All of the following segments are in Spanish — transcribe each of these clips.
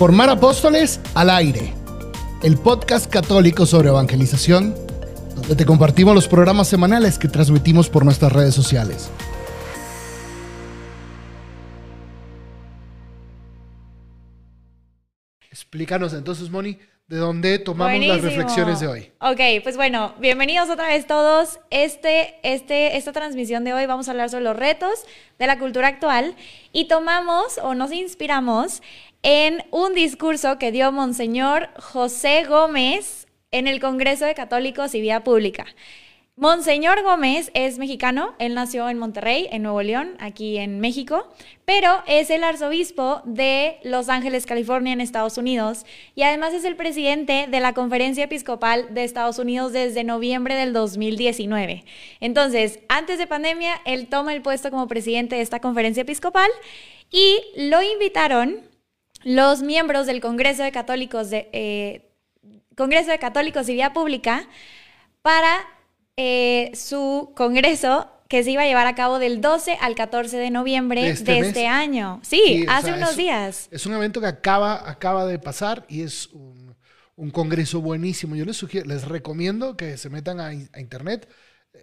Formar Apóstoles al Aire, el podcast católico sobre evangelización, donde te compartimos los programas semanales que transmitimos por nuestras redes sociales. Explícanos entonces, Moni, de dónde tomamos las reflexiones de hoy. Ok, pues bueno, bienvenidos otra vez todos. Este, este, esta transmisión de hoy vamos a hablar sobre los retos de la cultura actual y tomamos o nos inspiramos en un discurso que dio Monseñor José Gómez en el Congreso de Católicos y Vía Pública. Monseñor Gómez es mexicano, él nació en Monterrey, en Nuevo León, aquí en México, pero es el arzobispo de Los Ángeles, California, en Estados Unidos, y además es el presidente de la Conferencia Episcopal de Estados Unidos desde noviembre del 2019. Entonces, antes de pandemia, él toma el puesto como presidente de esta conferencia episcopal y lo invitaron los miembros del Congreso de Católicos de eh, Congreso de Católicos y Vía Pública para eh, su congreso que se iba a llevar a cabo del 12 al 14 de noviembre de este, este año. Sí, hace unos días. Es un evento que acaba, acaba de pasar y es un, congreso buenísimo. Yo les, sugiero, les recomiendo que se metan a internet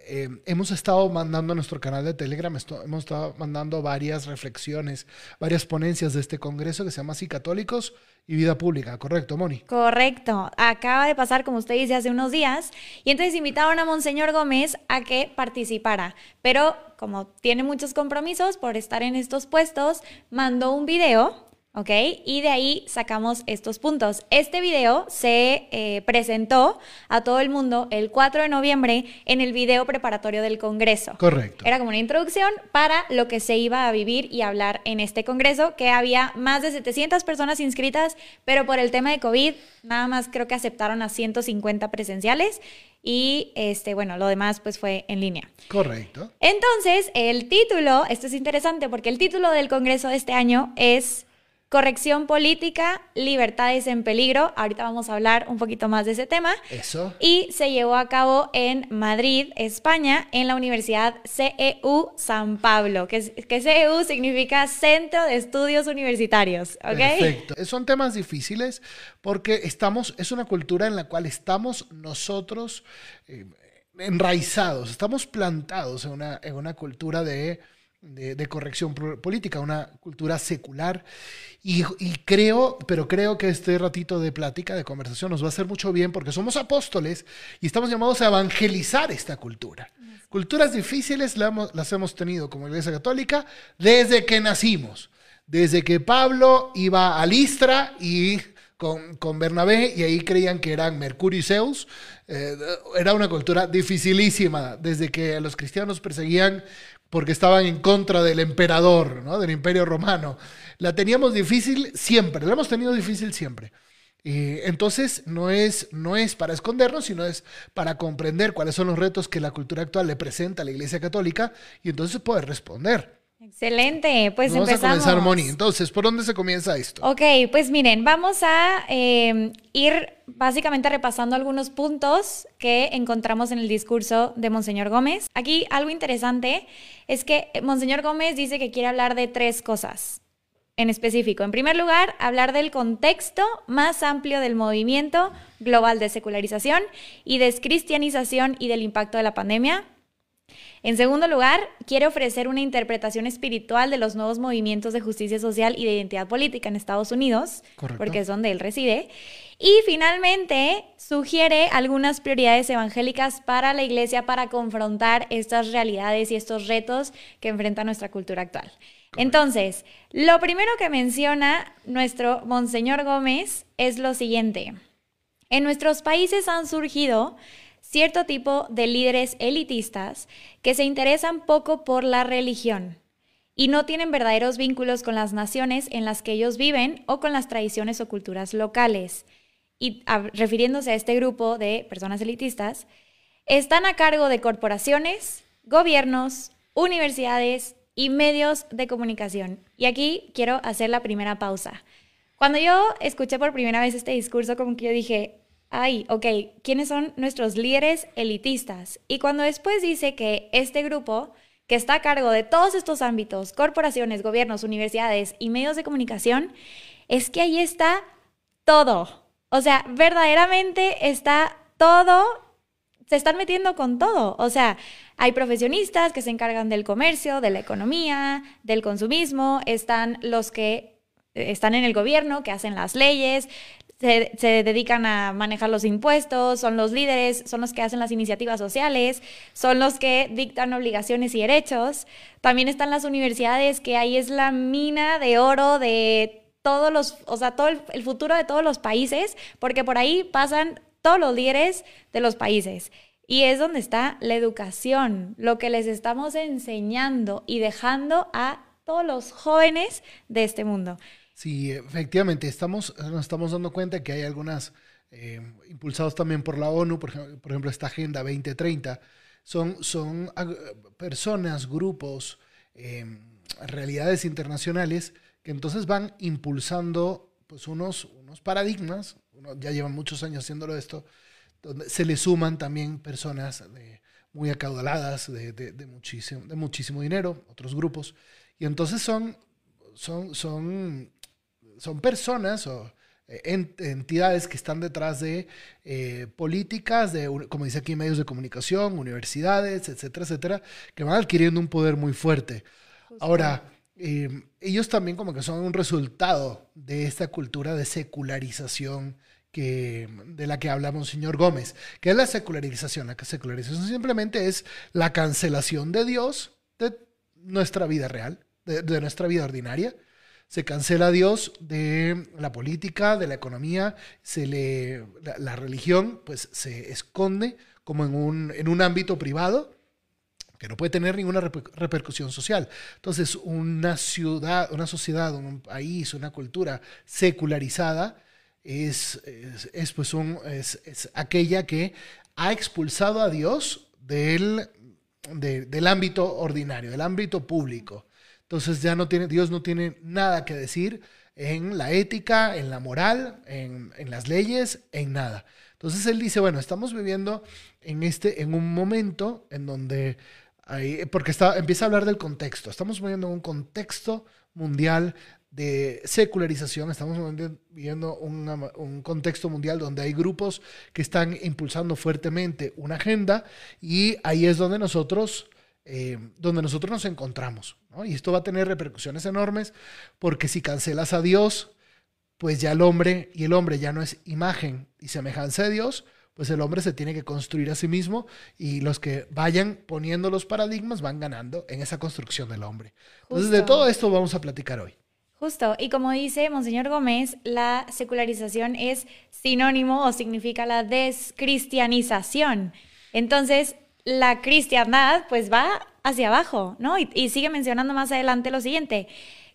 eh, hemos estado mandando a nuestro canal de Telegram, hemos estado mandando varias reflexiones, varias ponencias de este congreso que se llama Así Católicos y Vida Pública, ¿correcto, Moni? Correcto. Acaba de pasar, como usted dice, hace unos días, y entonces invitaron a Monseñor Gómez a que participara, pero como tiene muchos compromisos por estar en estos puestos, mandó un video ¿ok? Y de ahí sacamos estos puntos. Este video se eh, presentó a todo el mundo el 4 de noviembre en el video preparatorio del Congreso. Correcto. Era como una introducción para lo que se iba a vivir y hablar en este Congreso, que había más de 700 personas inscritas, pero por el tema de COVID, nada más creo que aceptaron a 150 presenciales y este, bueno, lo demás pues fue en línea. Correcto. Entonces, el título, esto es interesante porque el título del Congreso de este año es Corrección política, libertades en peligro. Ahorita vamos a hablar un poquito más de ese tema. Eso. Y se llevó a cabo en Madrid, España, en la Universidad CEU San Pablo, que, que CEU significa Centro de Estudios Universitarios. Perfecto. Son temas difíciles porque estamos, es una cultura en la cual estamos nosotros eh, enraizados, estamos plantados en una, en una cultura de de, corrección política, una cultura secular. Y, creo, pero creo que este ratito de plática, de conversación, nos va a hacer mucho bien porque somos apóstoles y estamos llamados a evangelizar esta cultura. Culturas difíciles las hemos tenido como Iglesia Católica desde que nacimos. Desde que Pablo iba a Listra y con, con, Bernabé y ahí creían que eran Mercurio y Zeus. Eh, era una cultura dificilísima. Desde que los cristianos perseguían porque estaban en contra del emperador, ¿no? del imperio romano. La teníamos difícil siempre, la hemos tenido difícil siempre. Y entonces no es, no es para escondernos, sino es para comprender cuáles son los retos que la cultura actual le presenta a la Iglesia Católica y entonces poder responder. Excelente, pues vamos empezamos. a comenzar, Moni. Entonces, ¿por dónde se comienza esto? Ok, pues miren, vamos a eh, ir básicamente repasando algunos puntos que encontramos en el discurso de Monseñor Gómez. Aquí algo interesante es que Monseñor Gómez dice que quiere hablar de tres cosas en específico. En primer lugar, hablar del contexto más amplio del movimiento global de secularización y descristianización y del impacto de la pandemia. En segundo lugar, quiere ofrecer una interpretación espiritual de los nuevos movimientos de justicia social y de identidad política en Estados Unidos, porque es donde él reside. Y finalmente, sugiere algunas prioridades evangélicas para la Iglesia para confrontar estas realidades y estos retos que enfrenta nuestra cultura actual. Entonces, lo primero que menciona nuestro Monseñor Gómez es lo siguiente. En nuestros países han surgido cierto tipo de líderes elitistas que se interesan poco por la religión y no tienen verdaderos vínculos con las naciones en las que ellos viven o con las tradiciones o culturas locales. Y refiriéndose a este grupo de personas elitistas, están a cargo de corporaciones, gobiernos, universidades y medios de comunicación. Y aquí quiero hacer la primera pausa. Cuando yo escuché por primera vez este discurso, como que yo dije, ay, ok, ¿quiénes son nuestros líderes elitistas? Y cuando después dice que este grupo, que está a cargo de todos estos ámbitos, corporaciones, gobiernos, universidades y medios de comunicación, es que ahí está todo. O sea, verdaderamente está todo, se están metiendo con todo. O sea, hay profesionistas que se encargan del comercio, de la economía, del consumismo, están los que están en el gobierno, que hacen las leyes, se, dedican a manejar los impuestos, son los líderes, son los que hacen las iniciativas sociales, son los que dictan obligaciones y derechos. También están las universidades, que ahí es la mina de oro de todos los, o sea, todo el, futuro de todos los países, porque por ahí pasan todos los líderes de los países. Y es donde está la educación, lo que les estamos enseñando y dejando a todos los jóvenes de este mundo. Sí, efectivamente, estamos, nos estamos dando cuenta que hay algunas, eh, impulsados también por la ONU, por por ejemplo, esta Agenda 2030, son, son personas, grupos, eh, realidades internacionales que entonces van impulsando pues, unos, unos paradigmas, ya llevan muchos años haciéndolo esto, donde se le suman también personas muy acaudaladas, de, de, muchísimo, de muchísimo dinero, otros grupos, y entonces son, son, son son personas o eh, entidades que están detrás de eh, políticas, de, como dice aquí, medios de comunicación, universidades, etcétera, etcétera, que van adquiriendo un poder muy fuerte. Ahora, em, ellos también como que son un resultado de esta cultura de secularización que, de la que hablamos, señor Gómez. ¿Qué es la secularización? La secularización simplemente es la cancelación de Dios de nuestra vida real, de nuestra vida ordinaria se cancela a Dios de la política, de la economía, se le, la, religión pues se esconde como en un, en un ámbito privado que no puede tener ninguna repercusión social. Entonces, una ciudad, una sociedad, un país, una cultura secularizada es, es, pues un, es, aquella que ha expulsado a Dios del, del ámbito ordinario, del ámbito público. Entonces ya no tiene, Dios no tiene nada que decir en la ética, en la moral, en, las leyes, en nada. Entonces él dice, bueno, estamos viviendo en, este, en un momento en donde, hay, porque está, empieza a hablar del contexto, estamos viviendo en un contexto mundial de secularización, estamos viviendo un contexto mundial donde hay grupos que están impulsando fuertemente una agenda y ahí es donde nosotros eh, donde nosotros nos encontramos. Y esto va a tener repercusiones enormes porque si cancelas a Dios, pues ya el hombre, y el hombre ya no es imagen y semejanza de Dios, pues el hombre se tiene que construir a sí mismo y los que vayan poniendo los paradigmas van ganando en esa construcción del hombre. Entonces, de todo esto vamos a platicar hoy. Justo, y como dice Monseñor Gómez, la secularización es sinónimo o significa la descristianización. Entonces, la cristiandad pues va hacia abajo, ¿no? Y, sigue mencionando más adelante lo siguiente,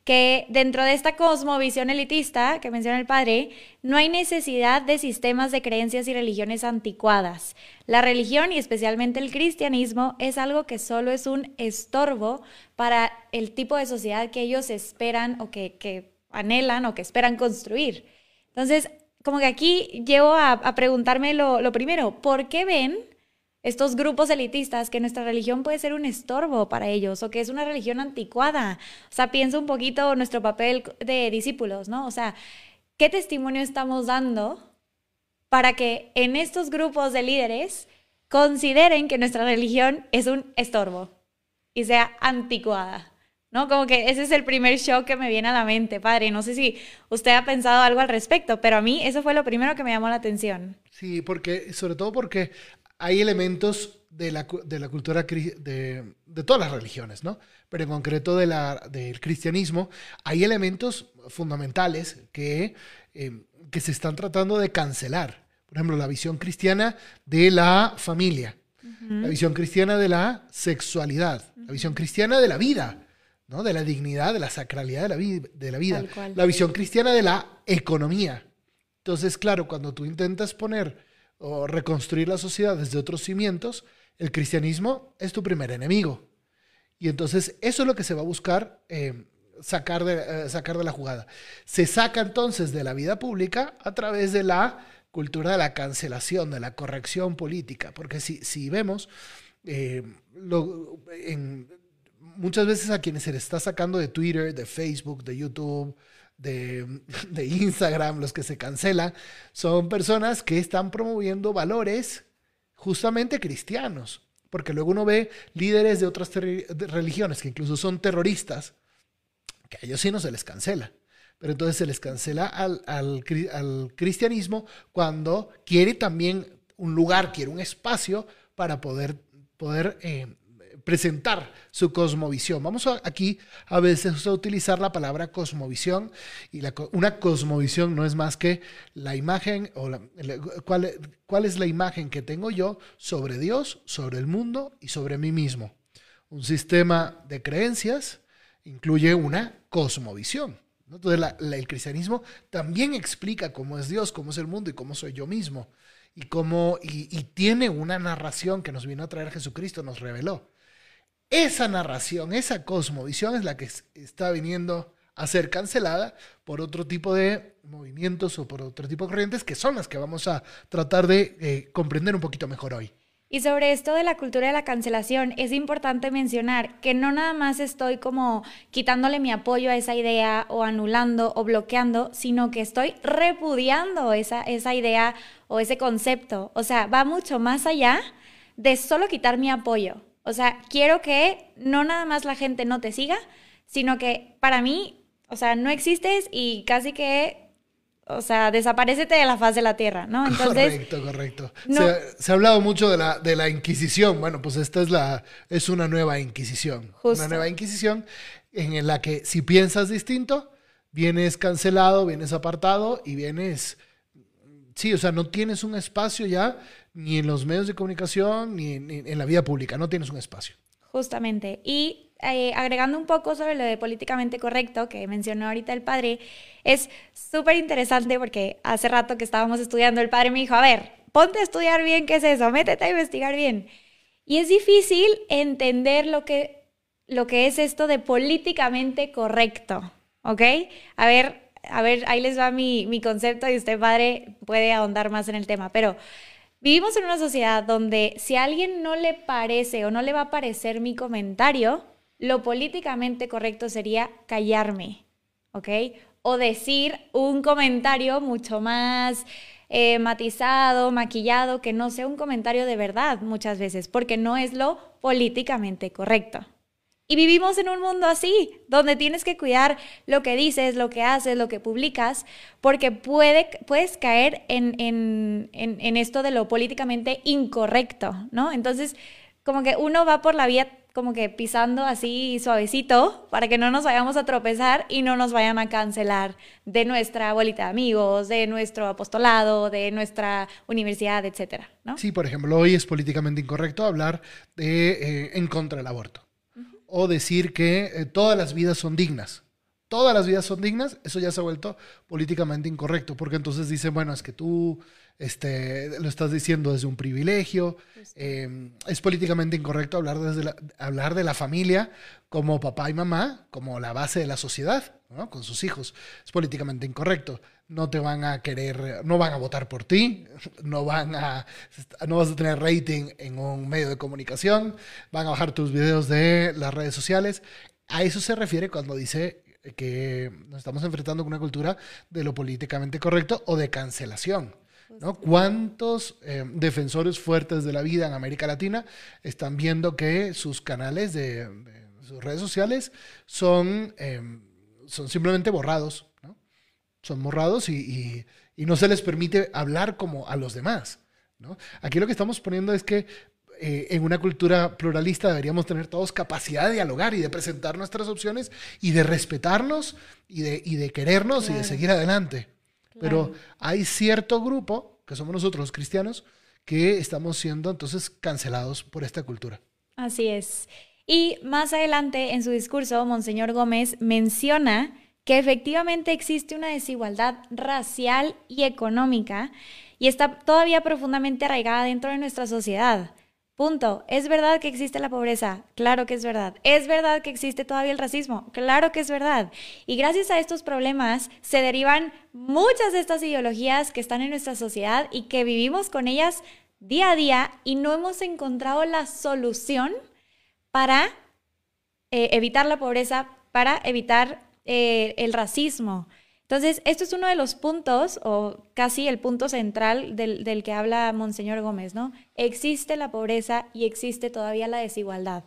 que dentro de esta cosmovisión elitista que menciona el padre, no hay necesidad de sistemas de creencias y religiones anticuadas. La religión y especialmente el cristianismo es algo que solo es un estorbo para el tipo de sociedad que ellos esperan o que, anhelan o que esperan construir. Entonces, como que aquí llevo a, preguntarme lo, lo primero, ¿por qué ven estos grupos elitistas que nuestra religión puede ser un estorbo para ellos o que es una religión anticuada. O sea, pienso un poquito nuestro papel de discípulos, ¿no? O sea, ¿qué testimonio estamos dando para que en estos grupos de líderes consideren que nuestra religión es un estorbo y sea anticuada? ¿no? Como que ese es el primer shock que me viene a la mente, padre. No sé si usted ha pensado algo al respecto, pero a mí eso fue lo primero que me llamó la atención. Sí, porque, sobre todo porque hay elementos de la, de la cultura de, de, todas las religiones, ¿no? Pero en concreto de la, del cristianismo, hay elementos fundamentales que, eh, que se están tratando de cancelar. Por ejemplo, la visión cristiana de la familia, la visión cristiana de la sexualidad, la visión cristiana de la vida, ¿no? De la dignidad, de la sacralidad de la, de la vida, la visión cristiana de la economía. Entonces, claro, cuando tú intentas poner o reconstruir la sociedad desde otros cimientos, el cristianismo es tu primer enemigo. Y entonces eso es lo que se va a buscar eh, sacar, de, eh, sacar de la jugada. Se saca entonces de la vida pública a través de la cultura de la cancelación, de la corrección política. Porque si, si vemos, eh, muchas veces a quienes se les está sacando de Twitter, de Facebook, de YouTube, de, de Instagram, los que se cancelan, son personas que están promoviendo valores justamente cristianos. Porque luego uno ve líderes de otras religiones que incluso son terroristas, que a ellos sí no se les cancela. Pero entonces se les cancela al, al, cristianismo cuando quiere también un lugar, quiere un espacio para poder, poder eh, presentar su cosmovisión. Vamos aquí a veces a utilizar la palabra cosmovisión y una cosmovisión no es más que la imagen o cuál, cuál es la imagen que tengo yo sobre Dios, sobre el mundo y sobre mí mismo. Un sistema de creencias incluye una cosmovisión. Entonces el cristianismo también explica cómo es Dios, cómo es el mundo y cómo soy yo mismo. Y, y tiene una narración que nos vino a traer Jesucristo, nos reveló. Esa narración, esa cosmovisión es la que está viniendo a ser cancelada por otro tipo de movimientos o por otro tipo de corrientes que son las que vamos a tratar de eh, comprender un poquito mejor hoy. Y sobre esto de la cultura de la cancelación, es importante mencionar que no nada más estoy como quitándole mi apoyo a esa idea o anulando o bloqueando, sino que estoy repudiando esa, esa idea o ese concepto. O sea, va mucho más allá de solo quitar mi apoyo. O sea, quiero que no nada más la gente no te siga, sino que para mí, o sea, no existes y casi que, o sea, desaparecete de la faz de la tierra, ¿no? Entonces, correcto, correcto. Se, ha hablado mucho de la, de la Inquisición. Bueno, pues esta es, la, es una nueva Inquisición. Una nueva Inquisición en la que si piensas distinto, vienes cancelado, vienes apartado y vienes... Sí, o sea, no tienes un espacio ya ni en los medios de comunicación, ni en, la vida pública. No tienes un espacio. Justamente. Y eh, agregando un poco sobre lo de políticamente correcto que mencionó ahorita el padre, es súper interesante porque hace rato que estábamos estudiando, el padre me dijo, a ver, ponte a estudiar bien qué es eso, métete a investigar bien. Y es difícil entender lo que, lo que es esto de políticamente correcto, ¿ok? A ver, a ver, ahí les va mi, mi concepto y usted, padre, puede ahondar más en el tema, pero Vivimos en una sociedad donde si a alguien no le parece o no le va a parecer mi comentario, lo políticamente correcto sería callarme, ¿ok? O decir un comentario mucho más eh, matizado, maquillado, que no sea un comentario de verdad muchas veces, porque no es lo políticamente correcto. Y vivimos en un mundo así, donde tienes que cuidar lo que dices, lo que haces, lo que publicas, porque puede, puedes caer en, en, en, esto de lo políticamente incorrecto, ¿no? Entonces, como que uno va por la vía como que pisando así suavecito para que no nos vayamos a tropezar y no nos vayan a cancelar de nuestra bolita de amigos, de nuestro apostolado, de nuestra universidad, etcétera, ¿no? Sí, por ejemplo, hoy es políticamente incorrecto hablar de, eh, en contra del aborto o decir que eh, todas las vidas son dignas. Todas las vidas son dignas, eso ya se ha vuelto políticamente incorrecto, porque entonces dicen, bueno, es que tú este, lo estás diciendo desde un privilegio, em, es políticamente incorrecto hablar, desde hablar de la familia como papá y mamá, como la base de la sociedad, ¿no? con sus hijos. Es políticamente incorrecto no te van a querer, no van a votar por ti, no van a, no vas a tener rating en un medio de comunicación, van a bajar tus videos de las redes sociales. A eso se refiere cuando dice que nos estamos enfrentando con una cultura de lo políticamente correcto o de cancelación. ¿no? ¿Cuántos eh, defensores fuertes de la vida en América Latina están viendo que sus canales de, sus redes sociales son, eh, son simplemente borrados? Son morrados y, no se les permite hablar como a los demás. Aquí lo que estamos poniendo es que eh, en una cultura pluralista deberíamos tener todos capacidad de dialogar y de presentar nuestras opciones y de respetarnos y de, de querernos y de seguir adelante. Pero hay cierto grupo, que somos nosotros los cristianos, que estamos siendo entonces cancelados por esta cultura. Así es. Y más adelante en su discurso, Monseñor Gómez menciona que efectivamente existe una desigualdad racial y económica y está todavía profundamente arraigada dentro de nuestra sociedad. Punto. ¿Es verdad que existe la pobreza? Claro que es verdad. ¿Es verdad que existe todavía el racismo? Claro que es verdad. Y gracias a estos problemas se derivan muchas de estas ideologías que están en nuestra sociedad y que vivimos con ellas día a día y no hemos encontrado la solución para eh, evitar la pobreza, para evitar eh, el racismo. Entonces, esto es uno de los puntos, o casi el punto central del, del, que habla Monseñor Gómez, ¿no? Existe la pobreza y existe todavía la desigualdad.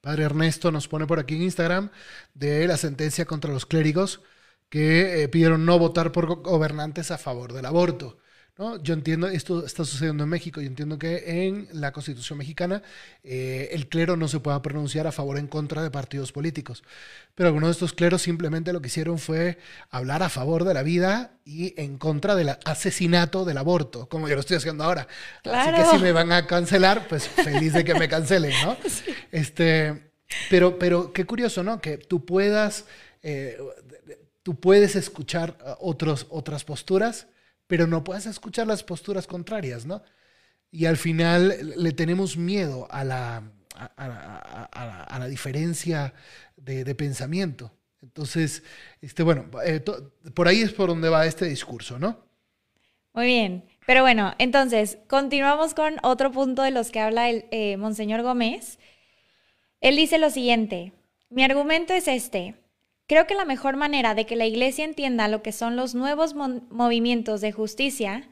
Padre Ernesto nos pone por aquí en Instagram de la sentencia contra los clérigos que eh, pidieron no votar por gobernantes a favor del aborto. ¿No? Yo entiendo, esto está sucediendo en México, yo entiendo que en la Constitución mexicana eh, el clero no se pueda pronunciar a favor o en contra de partidos políticos, pero algunos de estos cleros simplemente lo que hicieron fue hablar a favor de la vida y en contra del asesinato del aborto, como yo lo estoy haciendo ahora. Así que si me van a cancelar, pues feliz de que me cancelen, ¿no? Este, pero, pero qué curioso, ¿no? Que tú puedas... Eh, tú puedes escuchar uh, otros, otras posturas, pero no puedes escuchar las posturas contrarias, ¿no? Y al final le tenemos miedo a la, a, la diferencia de, pensamiento. Entonces, este, bueno, eh, por ahí es por donde va este discurso, ¿no? Muy bien. Pero bueno, entonces, continuamos con otro punto de los que habla el eh, Monseñor Gómez. Él dice lo siguiente, mi argumento es este. Creo que la mejor manera de que la Iglesia entienda lo que son los nuevos movimientos de justicia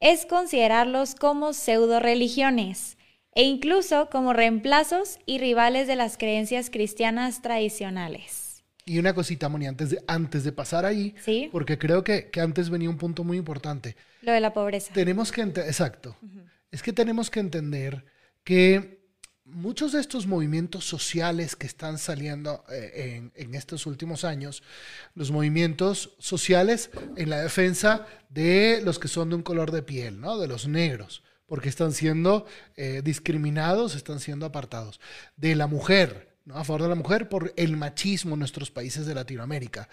es considerarlos como pseudo religiones e incluso como reemplazos y rivales de las creencias cristianas tradicionales. Y una cosita, Moni, antes de, antes de pasar ahí, ¿Sí? porque creo que, antes venía un punto muy importante. Lo de la pobreza. Tenemos que, exacto, es que tenemos que entender que muchos de estos movimientos sociales que están saliendo eh, en, estos últimos años, los movimientos sociales en la defensa de los que son de un color de piel, ¿no? de los negros, porque están siendo eh, discriminados, están siendo apartados, de la mujer, ¿no? a favor de la mujer por el machismo en nuestros países de Latinoamérica,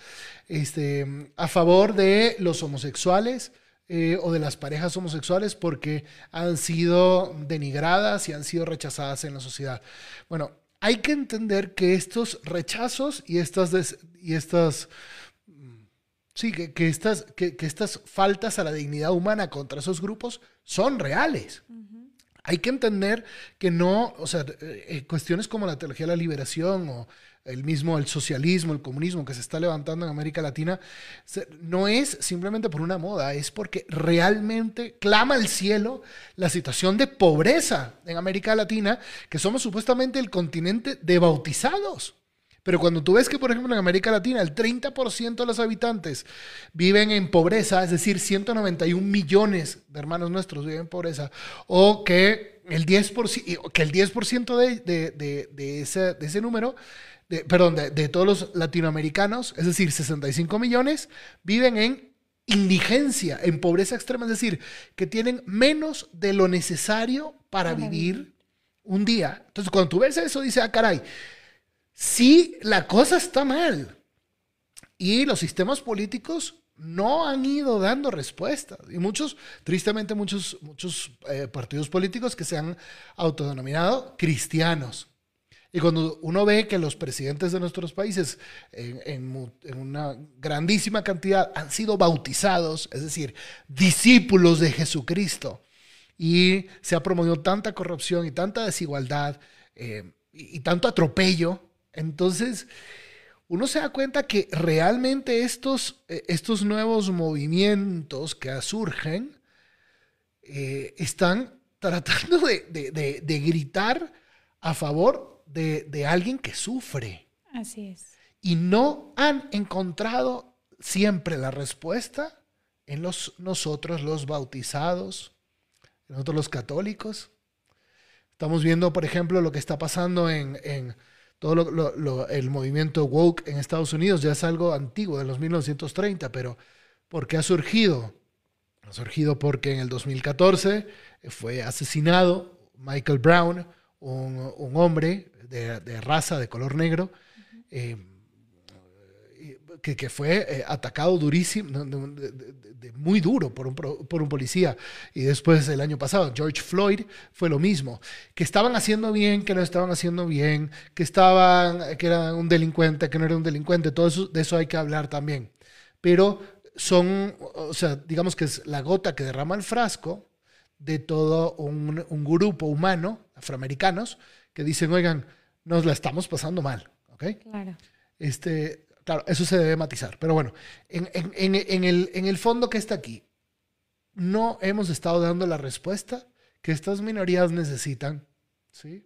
este, a favor de los homosexuales, eh, o de las parejas homosexuales porque han sido denigradas y han sido rechazadas en la sociedad. Bueno, hay que entender que estos rechazos y estas, y estas sí, que, estas, que, estas faltas a la dignidad humana contra esos grupos son reales. Hay que entender que no, o sea, eh, cuestiones como la teología de la liberación o el mismo el socialismo, el comunismo que se está levantando en América Latina, no es simplemente por una moda, es porque realmente clama al cielo la situación de pobreza en América Latina, que somos supuestamente el continente de bautizados. Pero cuando tú ves que, por ejemplo, en América Latina el 30% de los habitantes viven en pobreza, es decir, 191 millones de hermanos nuestros viven en pobreza, o que el 10%, que el 10 de, de, de, ese, de ese número perdón, de, todos los latinoamericanos, es decir, 65 millones, viven en indigencia, en pobreza extrema, es decir, que tienen menos de lo necesario para vivir un día. Entonces, cuando tú ves eso, dices, ah, caray, sí, la cosa está mal. Y los sistemas políticos no han ido dando respuestas. Y muchos, tristemente, muchos, muchos eh, partidos políticos que se han autodenominado cristianos y cuando uno ve que los presidentes de nuestros países en, una grandísima cantidad han sido bautizados, es decir, discípulos de Jesucristo, y se ha promovido tanta corrupción y tanta desigualdad eh, y, tanto atropello, entonces uno se da cuenta que realmente estos, eh, estos nuevos movimientos que surgen eh, están tratando de gritar a favor de, alguien que sufre. Así es. Y no han encontrado siempre la respuesta en los, nosotros los bautizados, en nosotros los católicos. Estamos viendo, por ejemplo, lo que está pasando en, todo el movimiento woke en Estados Unidos. Ya es algo antiguo, de los 1930, pero ¿por qué ha surgido? Ha surgido porque en el 2014 fue asesinado Michael Brown, un, un hombre de, raza de color negro, eh, que, fue eh, atacado durísimo, muy duro por un, por un, policía. Y después el año pasado, George Floyd fue lo mismo. Que estaban haciendo bien, que no estaban haciendo bien, que estaban, que era un delincuente, que no era un delincuente. Todo eso, de eso hay que hablar también. Pero son, o sea, digamos que es la gota que derrama el frasco de todo un, un grupo humano, afroamericanos, que dicen, oigan, nos la estamos pasando mal, ¿ok? Claro. Este, claro, eso se debe matizar. Pero bueno, en, el, en el fondo que está aquí, no hemos estado dando la respuesta que estas minorías necesitan. ¿sí?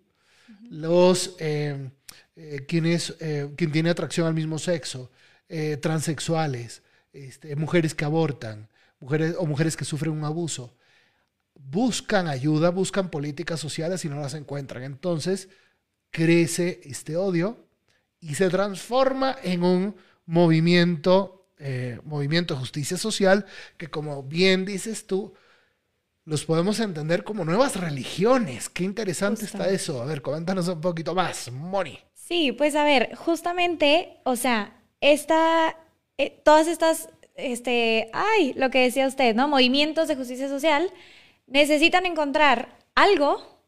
Los, eh, eh, quienes, eh, quien tiene atracción al mismo sexo, transexuales, este, mujeres que abortan, mujeres o mujeres que sufren un abuso, buscan ayuda, buscan políticas sociales y no las encuentran. Entonces crece este odio y se transforma en un movimiento, movimiento de justicia social que como bien dices tú, los podemos entender como nuevas religiones. Qué interesante está eso. A ver, coméntanos un poquito más, Moni. Sí, pues a ver, justamente, o sea, esta, eh, todas estas, este, ay, lo que decía usted, ¿no? Movimientos de justicia social necesitan encontrar algo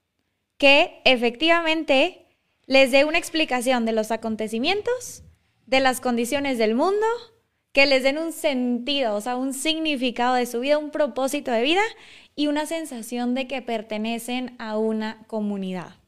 que efectivamente les dé una explicación de los acontecimientos, de las condiciones del mundo, que les den un sentido, o sea, un significado de su vida, un propósito de vida y una sensación de que pertenecen a una comunidad.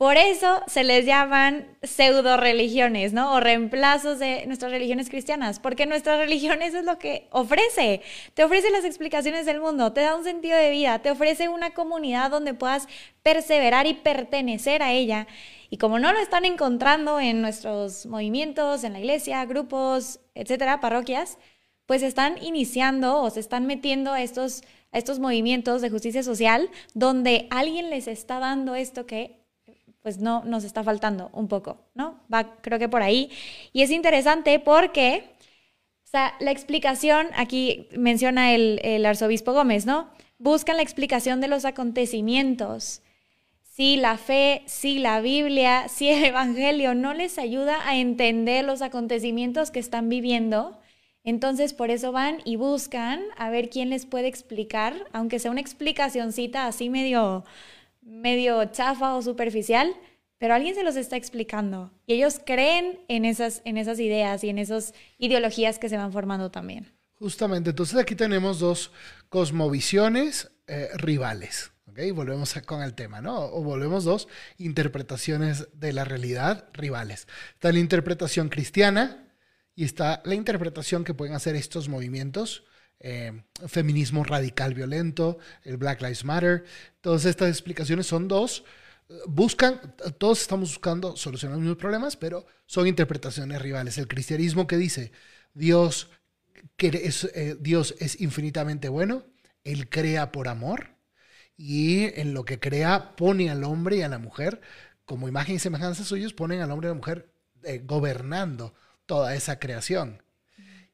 Por eso se les llaman pseudo religiones, ¿no? O reemplazos de nuestras religiones cristianas, porque nuestra religión eso es lo que ofrece. Te ofrece las explicaciones del mundo, te da un sentido de vida, te ofrece una comunidad donde puedas perseverar y pertenecer a ella. Y como no lo están encontrando en nuestros movimientos, en la iglesia, grupos, etcétera, parroquias, pues están iniciando o se están metiendo a estos estos movimientos de justicia social donde alguien les está dando esto que pues no nos está faltando un poco, ¿no? Va creo que por ahí. Y es interesante porque, o sea, la explicación, aquí menciona el, el arzobispo Gómez, ¿no? Buscan la explicación de los acontecimientos. Si la fe, si la Biblia, si el Evangelio no les ayuda a entender los acontecimientos que están viviendo, entonces, por eso van y buscan a ver quién les puede explicar, aunque sea una explicacioncita así medio, medio chafa o superficial, pero alguien se los está explicando. Y ellos creen en esas, en esas ideas y en esas ideologías que se van formando también. Justamente, entonces aquí tenemos dos cosmovisiones eh, rivales. ¿ok? Volvemos con el tema, ¿no? O volvemos dos interpretaciones de la realidad rivales. Está la interpretación cristiana, y está la interpretación que pueden hacer estos movimientos. Eh, feminismo radical violento, el Black Lives Matter. Todas estas explicaciones son dos. Buscan, todos estamos buscando solucionar los mismos problemas, pero son interpretaciones rivales. El cristianismo que dice Dios, que es, eh, Dios es infinitamente bueno, Él crea por amor y en lo que crea pone al hombre y a la mujer como imagen y semejanza suyos, ponen al hombre y a la mujer eh, gobernando toda esa creación.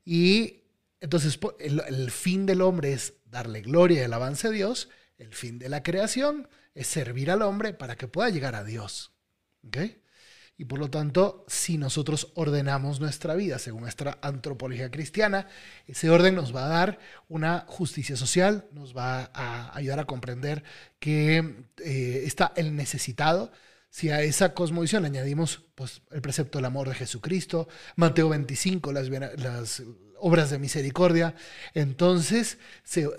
Y entonces el, fin del hombre es darle gloria y el avance a Dios, el fin de la creación es servir al hombre para que pueda llegar a Dios. Y por lo tanto, si nosotros ordenamos nuestra vida según nuestra antropología cristiana, ese orden nos va a dar una justicia social, nos va a ayudar a comprender que eh, está el necesitado, si a esa cosmovisión añadimos pues, el precepto del amor de Jesucristo, Mateo 25, las, las obras de misericordia, entonces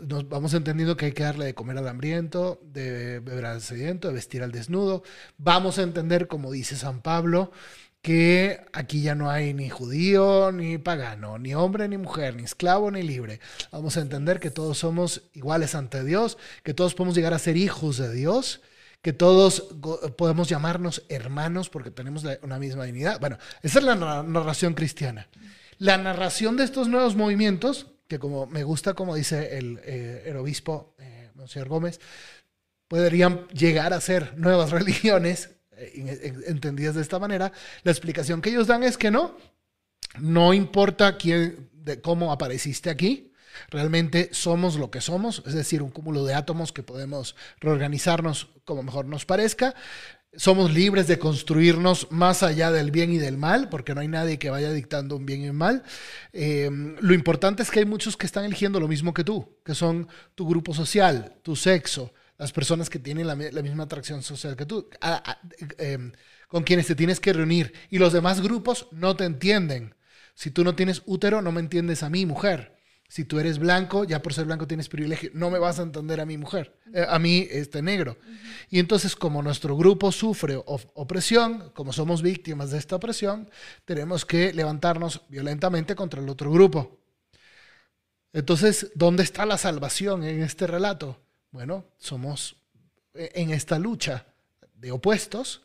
nos vamos entendiendo que hay que darle de comer al hambriento, de beber al sediento, de vestir al desnudo. Vamos a entender, como dice San Pablo, que aquí ya no hay ni judío ni pagano, ni hombre ni mujer, ni esclavo ni libre. Vamos a entender que todos somos iguales ante Dios, que todos podemos llegar a ser hijos de Dios que todos podemos llamarnos hermanos porque tenemos una misma dignidad. Bueno, esa es la narración cristiana. La narración de estos nuevos movimientos, que como me gusta como dice el, eh, obispo eh, Monseñor Gómez, podrían llegar a ser nuevas religiones, eh, entendidas de esta manera, la explicación que ellos dan es que no, no importa quién, de cómo apareciste aquí, Realmente somos lo que somos, es decir, un cúmulo de átomos que podemos reorganizarnos como mejor nos parezca. Somos libres de construirnos más allá del bien y del mal, porque no hay nadie que vaya dictando un bien y un mal. Eh, lo importante es que hay muchos que están eligiendo lo mismo que tú, que son tu grupo social, tu sexo, las personas que tienen la, misma atracción social que tú, em, con quienes te tienes que reunir. Y los demás grupos no te entienden. Si tú no tienes útero, no me entiendes a mí, mujer. Si tú eres blanco, ya por ser blanco tienes privilegio, no me vas a entender a mi mujer, eh, a mí este negro. Y entonces como nuestro grupo sufre opresión, como somos víctimas de esta opresión, tenemos que levantarnos violentamente contra el otro grupo. Entonces, ¿dónde está la salvación en este relato? Bueno, somos eh, en esta lucha de opuestos,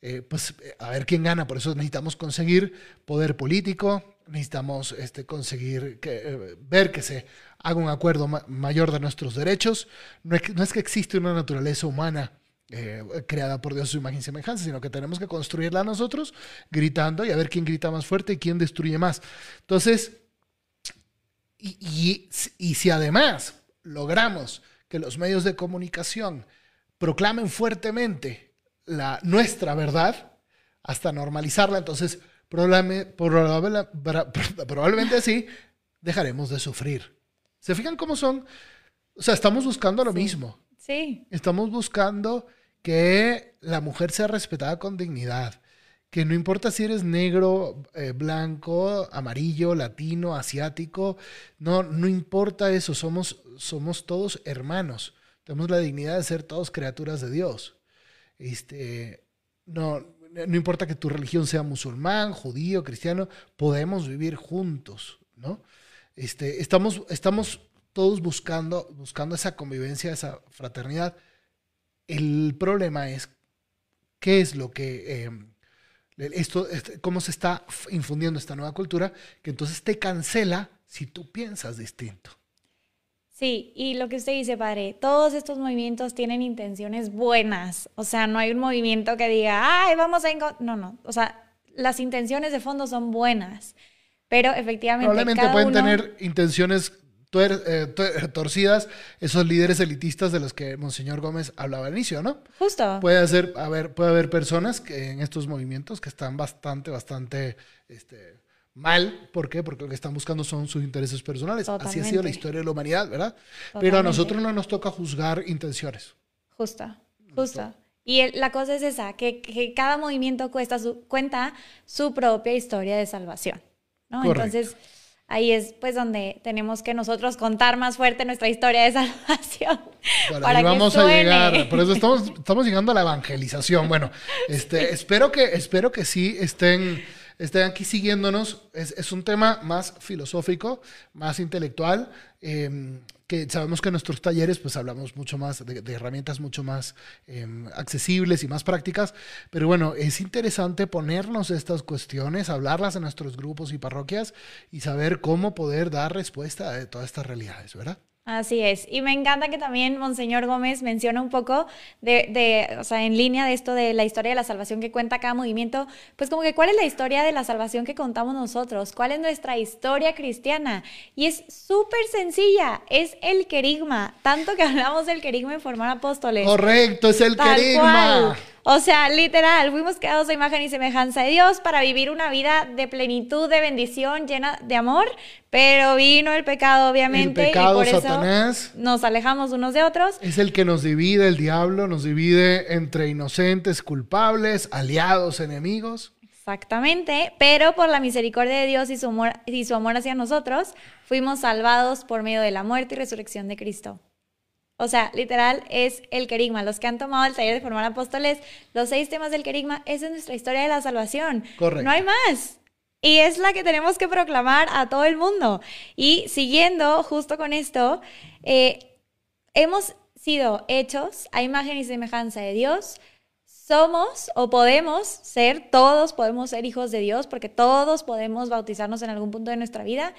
eh, pues a ver quién gana. Por eso necesitamos conseguir poder político, necesitamos este, conseguir eh, ver que se haga un acuerdo mayor de nuestros derechos. No es, que existe una naturaleza humana eh, creada por Dios su imagen y semejanza, sino que tenemos que construirla nosotros gritando y a ver quién grita más fuerte y quién destruye más. Entonces, y, y si además logramos que los medios de comunicación proclamen fuertemente la, nuestra verdad, hasta normalizarla, entonces probablemente, sí, dejaremos de sufrir. ¿Se fijan cómo son? O sea, estamos buscando lo mismo. Sí. Estamos buscando que la mujer sea respetada con dignidad. Que no importa si eres negro, eh, blanco, amarillo, latino, asiático, no, no importa eso, somos, somos todos hermanos. Tenemos la dignidad de ser todos criaturas de Dios. Este, no, no importa que tu religión sea musulmán, judío, cristiano, podemos vivir juntos, ¿no? Este, estamos, estamos todos buscando, buscando esa convivencia, esa fraternidad. El problema es qué es lo que, eh, esto, este, cómo se está infundiendo esta nueva cultura, que entonces te cancela si tú piensas distinto. Sí, y lo que usted dice, padre, todos estos movimientos tienen intenciones buenas. O sea, no hay un movimiento que diga, ay, vamos a... No, no. O sea, las intenciones de fondo son buenas. Pero efectivamente. Probablemente pueden tener intenciones eh, torcidas esos líderes elitistas de los que Monseñor Gómez hablaba al inicio, ¿no? Justo. Puede, hacer, haber, puede haber personas que en estos movimientos que están bastante, bastante. Este, mal. ¿Por qué? Porque lo que están buscando son sus intereses personales. Así ha sido la historia de la humanidad, ¿verdad? Pero a nosotros no nos toca juzgar intenciones. Justa, justa. Y la cosa es esa, que, cada movimiento cuesta su, cuenta su propia historia de salvación. ¿no? Entonces, ahí es pues donde tenemos que nosotros contar más fuerte nuestra historia de salvación. para que vamos a llegar, por eso estamos, estamos llegando a la evangelización. Bueno, este, espero, que, espero que sí estén estén aquí siguiéndonos. Es, un tema más filosófico, más intelectual, em, que sabemos que en nuestros talleres pues hablamos mucho más de, herramientas mucho más em, accesibles y más prácticas, pero bueno, es interesante ponernos estas cuestiones, hablarlas en nuestros grupos y parroquias y saber cómo poder dar respuesta a todas estas realidades, ¿verdad? Así es. Y me encanta que también Monseñor Gómez menciona un poco de, de, o sea, en línea de esto de la historia de la salvación que cuenta cada movimiento, pues como que cuál es la historia de la salvación que contamos nosotros, cuál es nuestra historia cristiana. Y es súper sencilla, es el querigma, tanto que hablamos del querigma en formar apóstoles. Correcto, es el querigma. O sea, literal, fuimos creados a imagen y semejanza de Dios para vivir una vida de plenitud, de bendición, llena de amor, pero vino el pecado, obviamente, el pecado, y por Satanás, eso nos alejamos unos de otros. Es el que nos divide, el diablo nos divide entre inocentes, culpables, aliados, enemigos. Exactamente, pero por la misericordia de Dios y su amor, y su amor hacia nosotros, fuimos salvados por medio de la muerte y resurrección de Cristo. O sea, literal es el querigma. Los que han tomado el taller de formar apóstoles, los seis temas del querigma, esa es nuestra historia de la salvación. Correcto. No hay más. Y es la que tenemos que proclamar a todo el mundo. Y siguiendo justo con esto, eh, hemos sido hechos a imagen y semejanza de Dios. Somos o podemos ser, todos podemos ser hijos de Dios, porque todos podemos bautizarnos en algún punto de nuestra vida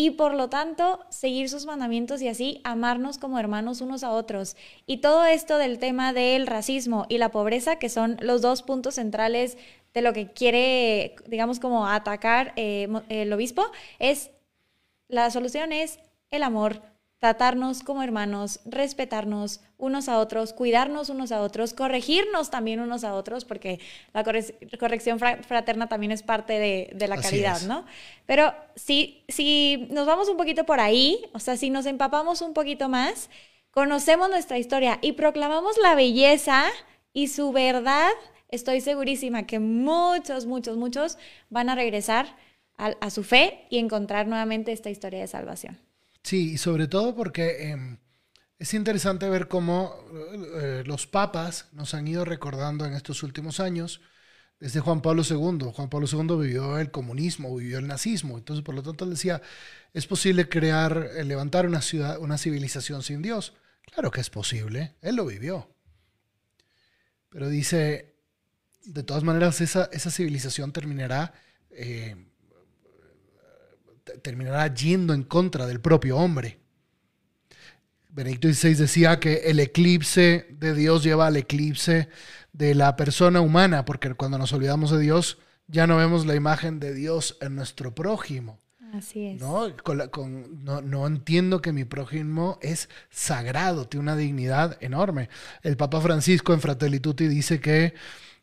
y por lo tanto seguir sus mandamientos y así amarnos como hermanos unos a otros. Y todo esto del tema del racismo y la pobreza, que son los dos puntos centrales de lo que quiere, digamos, como atacar eh, el obispo, es la solución es el amor, tratarnos como hermanos, respetarnos unos a otros, cuidarnos unos a otros, corregirnos también unos a otros, porque la corrección fraterna también es parte de, la caridad, ¿no? Pero si, si nos vamos un poquito por ahí, o sea, si nos empapamos un poquito más, conocemos nuestra historia y proclamamos la belleza y su verdad, estoy segurísima que muchos, muchos, muchos van a regresar a, a su fe y encontrar nuevamente esta historia de salvación. Sí, y sobre todo porque em, es interesante ver cómo eh, los papas nos han ido recordando en estos últimos años, desde Juan Pablo II. Juan Pablo II vivió el comunismo, vivió el nazismo, entonces por lo tanto él decía, es posible crear, eh, levantar una ciudad, una civilización sin Dios. Claro que es posible, él lo vivió. Pero dice, de todas maneras, esa, esa civilización terminará, eh, terminará yendo en contra del propio hombre. Benedicto XVI decía que el eclipse de Dios lleva al eclipse de la persona humana, porque cuando nos olvidamos de Dios, ya no vemos la imagen de Dios en nuestro prójimo. Así es. ¿no? no, no, entiendo que mi prójimo es sagrado, tiene una dignidad enorme. El Papa Francisco en Fratelli Tutti dice que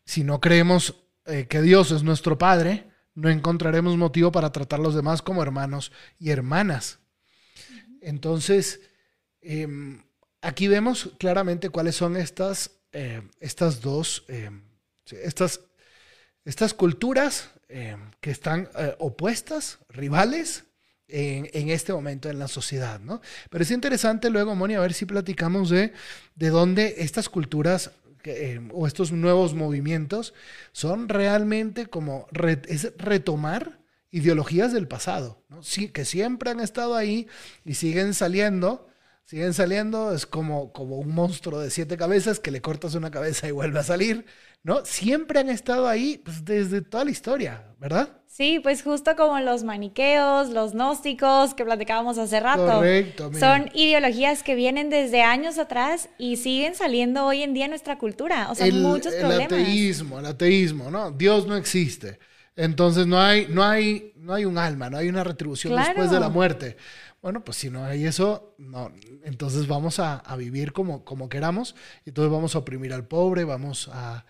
si no creemos eh, que Dios es nuestro Padre, no encontraremos motivo para tratar a los demás como hermanos y hermanas. Entonces, em, aquí vemos claramente cuáles son estas, eh, estas dos, em, estas, estas culturas em, que están eh, opuestas, rivales, en, este momento en la sociedad, ¿no? Pero es interesante luego, Moni, a ver si platicamos de, de dónde estas culturas eh, o estos nuevos movimientos son realmente como retomar ideologías del pasado, sí, que siempre han estado ahí y siguen saliendo, siguen saliendo, es como, como un monstruo de siete cabezas que le cortas una cabeza y vuelve a salir, ¿no? Siempre han estado ahí pues, desde toda la historia, ¿verdad? Sí, pues justo como los maniqueos, los gnósticos que platicábamos hace rato. Correcto. Son ideologías que vienen desde años atrás y siguen saliendo hoy en día en nuestra cultura. O sea, muchos problemas. El ateísmo, el ateísmo, ¿no? Dios no existe. Entonces no hay, no hay, no hay un alma, no hay una retribución después de la muerte. Bueno, pues si no hay eso, no. Entonces vamos a, a vivir como, como queramos. Y entonces vamos a oprimir al pobre, vamos a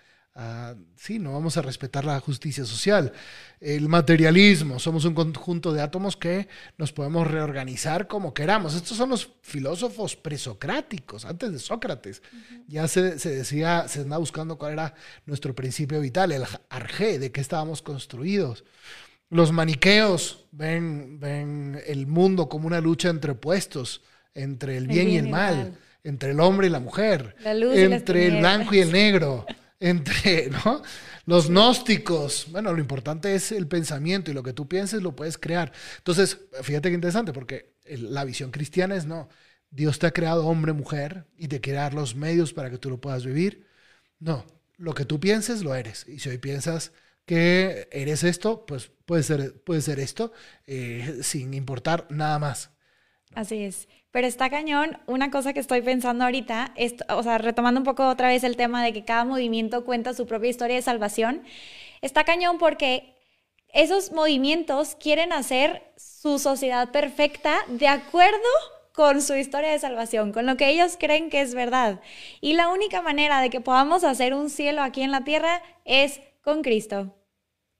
sí, no vamos a respetar la justicia social. El materialismo, somos un conjunto de átomos que nos podemos reorganizar como queramos. Estos son los filósofos presocráticos, antes de Sócrates. Ya se, decía, se anda buscando cuál era nuestro principio vital, el arjé, de qué estábamos construidos. Los maniqueos ven, ven el mundo como una lucha entre opuestos, entre el bien, y el mal, entre el hombre y la mujer, entre el blanco y el negro entre ¿no? los gnósticos. Bueno, lo importante es el pensamiento y lo que tú pienses lo puedes crear. Entonces, fíjate qué interesante, porque la visión cristiana es no, Dios te ha creado hombre, mujer y te quiere dar los medios para que tú lo puedas vivir. No, lo que tú pienses lo eres. Y si hoy piensas que eres esto, pues puede ser, puede ser esto, eh, sin importar nada más. Así es. Pero está cañón, una cosa que estoy pensando ahorita, o sea, retomando un poco otra vez el tema de que cada movimiento cuenta su propia historia de salvación, está cañón porque esos movimientos quieren hacer su sociedad perfecta de acuerdo con su historia de salvación, con lo que ellos creen que es verdad. Y la única manera de que podamos hacer un cielo aquí en la tierra es con Cristo,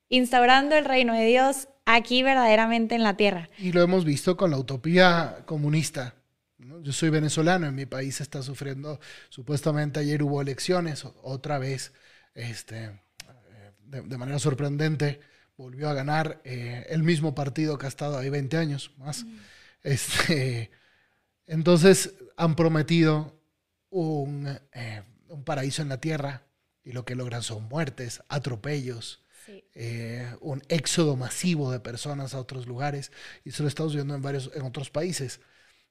instaurando el reino de Dios aquí verdaderamente en la tierra. Y lo hemos visto con la utopía comunista. Yo soy venezolano, en mi país está sufriendo, supuestamente ayer hubo elecciones, otra vez, este, eh, de, manera sorprendente, volvió a ganar eh, el mismo partido que ha estado ahí 20 años más. Este, entonces han prometido un, eh, un, paraíso en la tierra y lo que logran son muertes, atropellos, un éxodo masivo de personas a otros lugares y eso lo estamos viendo en varios en otros países.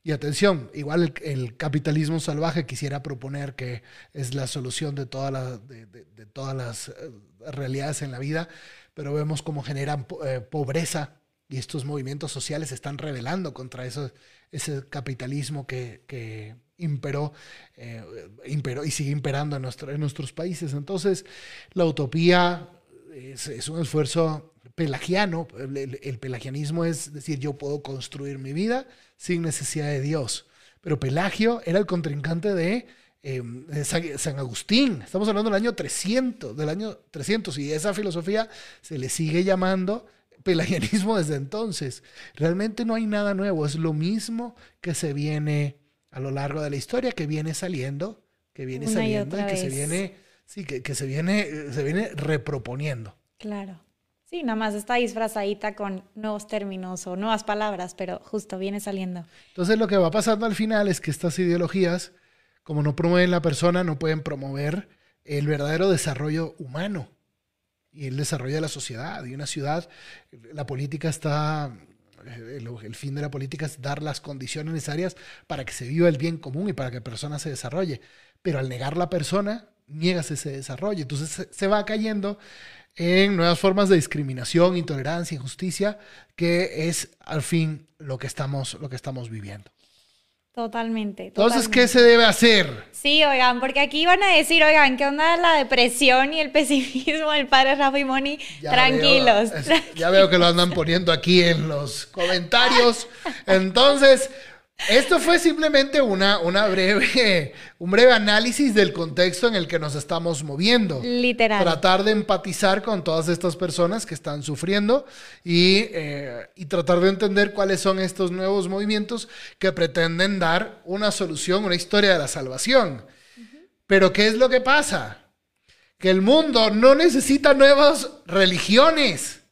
Y atención, igual el, capitalismo salvaje quisiera proponer que es la solución de, de, todas las eh, realidades en la vida, pero vemos cómo generan eh, pobreza y estos movimientos sociales están rebelando contra eso, ese capitalismo que, imperó, eh, imperó, y sigue imperando en, nuestro, en nuestros países. Entonces, la utopía es, un esfuerzo pelagiano. el, pelagianismo es decir, yo puedo construir mi vida sin necesidad de Dios. Pero Pelagio era el contrincante de, em, San Agustín. Estamos hablando del año 300, del año 300, y esa filosofía se le sigue llamando pelagianismo desde entonces. Realmente no hay nada nuevo, es lo mismo que se viene a lo largo de la historia, que viene saliendo, que viene saliendo y, que se viene, sí, que, que, se viene, se viene reproponiendo. Claro. Sí, nada más está disfrazadita con nuevos términos o nuevas palabras, pero justo viene saliendo. Entonces lo que va pasando al final es que estas ideologías, como no promueven la persona, no pueden promover el verdadero desarrollo humano y el desarrollo de la sociedad. Y una ciudad, la política está, el, el, fin de la política es dar las condiciones necesarias para que se viva el bien común y para que la persona se desarrolle. Pero al negar la persona, niegas ese desarrollo. Entonces se, se va cayendo en nuevas formas de discriminación, intolerancia, injusticia, que es al fin lo que estamos, lo que estamos viviendo. Totalmente, Entonces, ¿qué se debe hacer? Sí, oigan, porque aquí van a decir, oigan, ¿qué onda la depresión y el pesimismo del padre Rafa y Moni? Ya Tranquilos. veo, es- ya veo que lo andan poniendo aquí en los comentarios. Entonces, esto fue simplemente una, una breve, un breve análisis del contexto en el que nos estamos moviendo. Literal. Tratar de empatizar con todas estas personas que están sufriendo y, eh, y tratar de entender cuáles son estos nuevos movimientos que pretenden dar una solución, una historia de la salvación. Pero ¿qué es lo que pasa? Que el mundo no necesita nuevas religiones.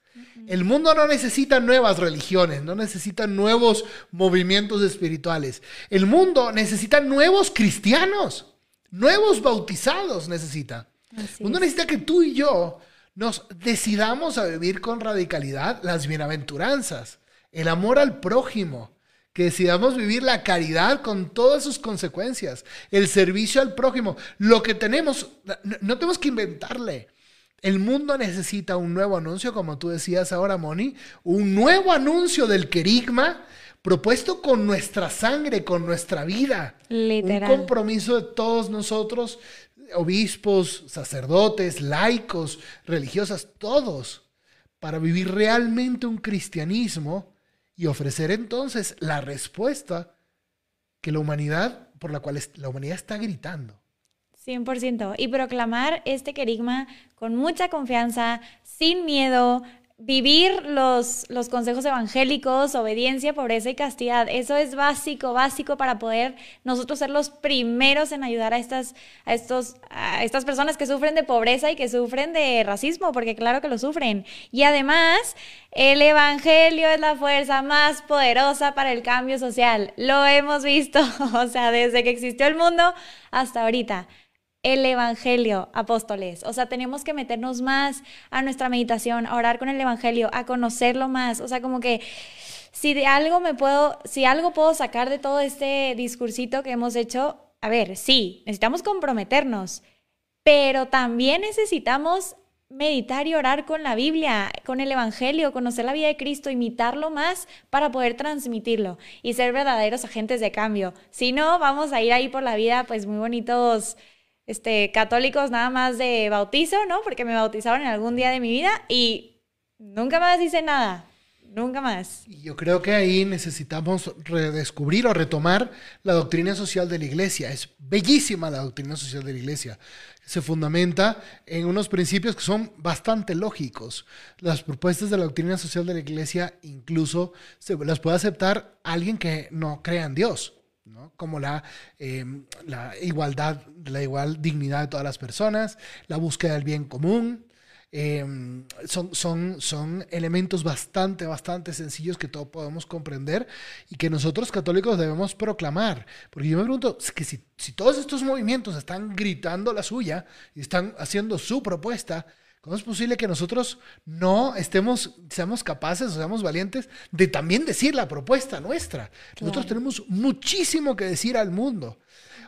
El mundo no necesita nuevas religiones, no necesita nuevos movimientos espirituales. El mundo necesita nuevos cristianos, nuevos bautizados necesita. El mundo es. necesita que tú y yo nos decidamos a vivir con radicalidad las bienaventuranzas, el amor al prójimo, que decidamos vivir la caridad con todas sus consecuencias, el servicio al prójimo, lo que tenemos, no, no tenemos que inventarle. El mundo necesita un nuevo anuncio, como tú decías ahora, Moni, un nuevo anuncio del querigma propuesto con nuestra sangre, con nuestra vida. Literal. Un compromiso de todos nosotros, obispos, sacerdotes, laicos, religiosas, todos, para vivir realmente un cristianismo y ofrecer entonces la respuesta que la humanidad, por la cual la humanidad está gritando. 100%. Y proclamar este querigma con mucha confianza, sin miedo, vivir los, los consejos evangélicos, obediencia, pobreza y castidad. Eso es básico, básico para poder nosotros ser los primeros en ayudar a estas, a estos, a estas personas que sufren de pobreza y que sufren de racismo, porque claro que lo sufren. Y además, el evangelio es la fuerza más poderosa para el cambio social. Lo hemos visto, o sea, desde que existió el mundo hasta ahorita el Evangelio, apóstoles. O sea, tenemos que meternos más a nuestra meditación, a orar con el Evangelio, a conocerlo más. O sea, como que si de algo me puedo, si algo puedo sacar de todo este discursito que hemos hecho, a ver, sí, necesitamos comprometernos, pero también necesitamos meditar y orar con la Biblia, con el Evangelio, conocer la vida de Cristo, imitarlo más para poder transmitirlo y ser verdaderos agentes de cambio. Si no, vamos a ir ahí por la vida, pues muy bonitos este, católicos nada más de bautizo, ¿no? Porque me bautizaron en algún día de mi vida y nunca más hice nada, nunca más. Y yo creo que ahí necesitamos redescubrir o retomar la doctrina social de la iglesia. Es bellísima la doctrina social de la iglesia. Se fundamenta en unos principios que son bastante lógicos. Las propuestas de la doctrina social de la iglesia incluso se las puede aceptar alguien que no crea en Dios. ¿No? como la, eh, la igualdad, la igual dignidad de todas las personas, la búsqueda del bien común, eh, son, son, son elementos bastante, bastante sencillos que todos podemos comprender y que nosotros católicos debemos proclamar. Porque yo me pregunto, que si, si todos estos movimientos están gritando la suya y están haciendo su propuesta, ¿Cómo es posible que nosotros no estemos, seamos capaces seamos valientes de también decir la propuesta nuestra? Nosotros Claro. tenemos muchísimo que decir al mundo.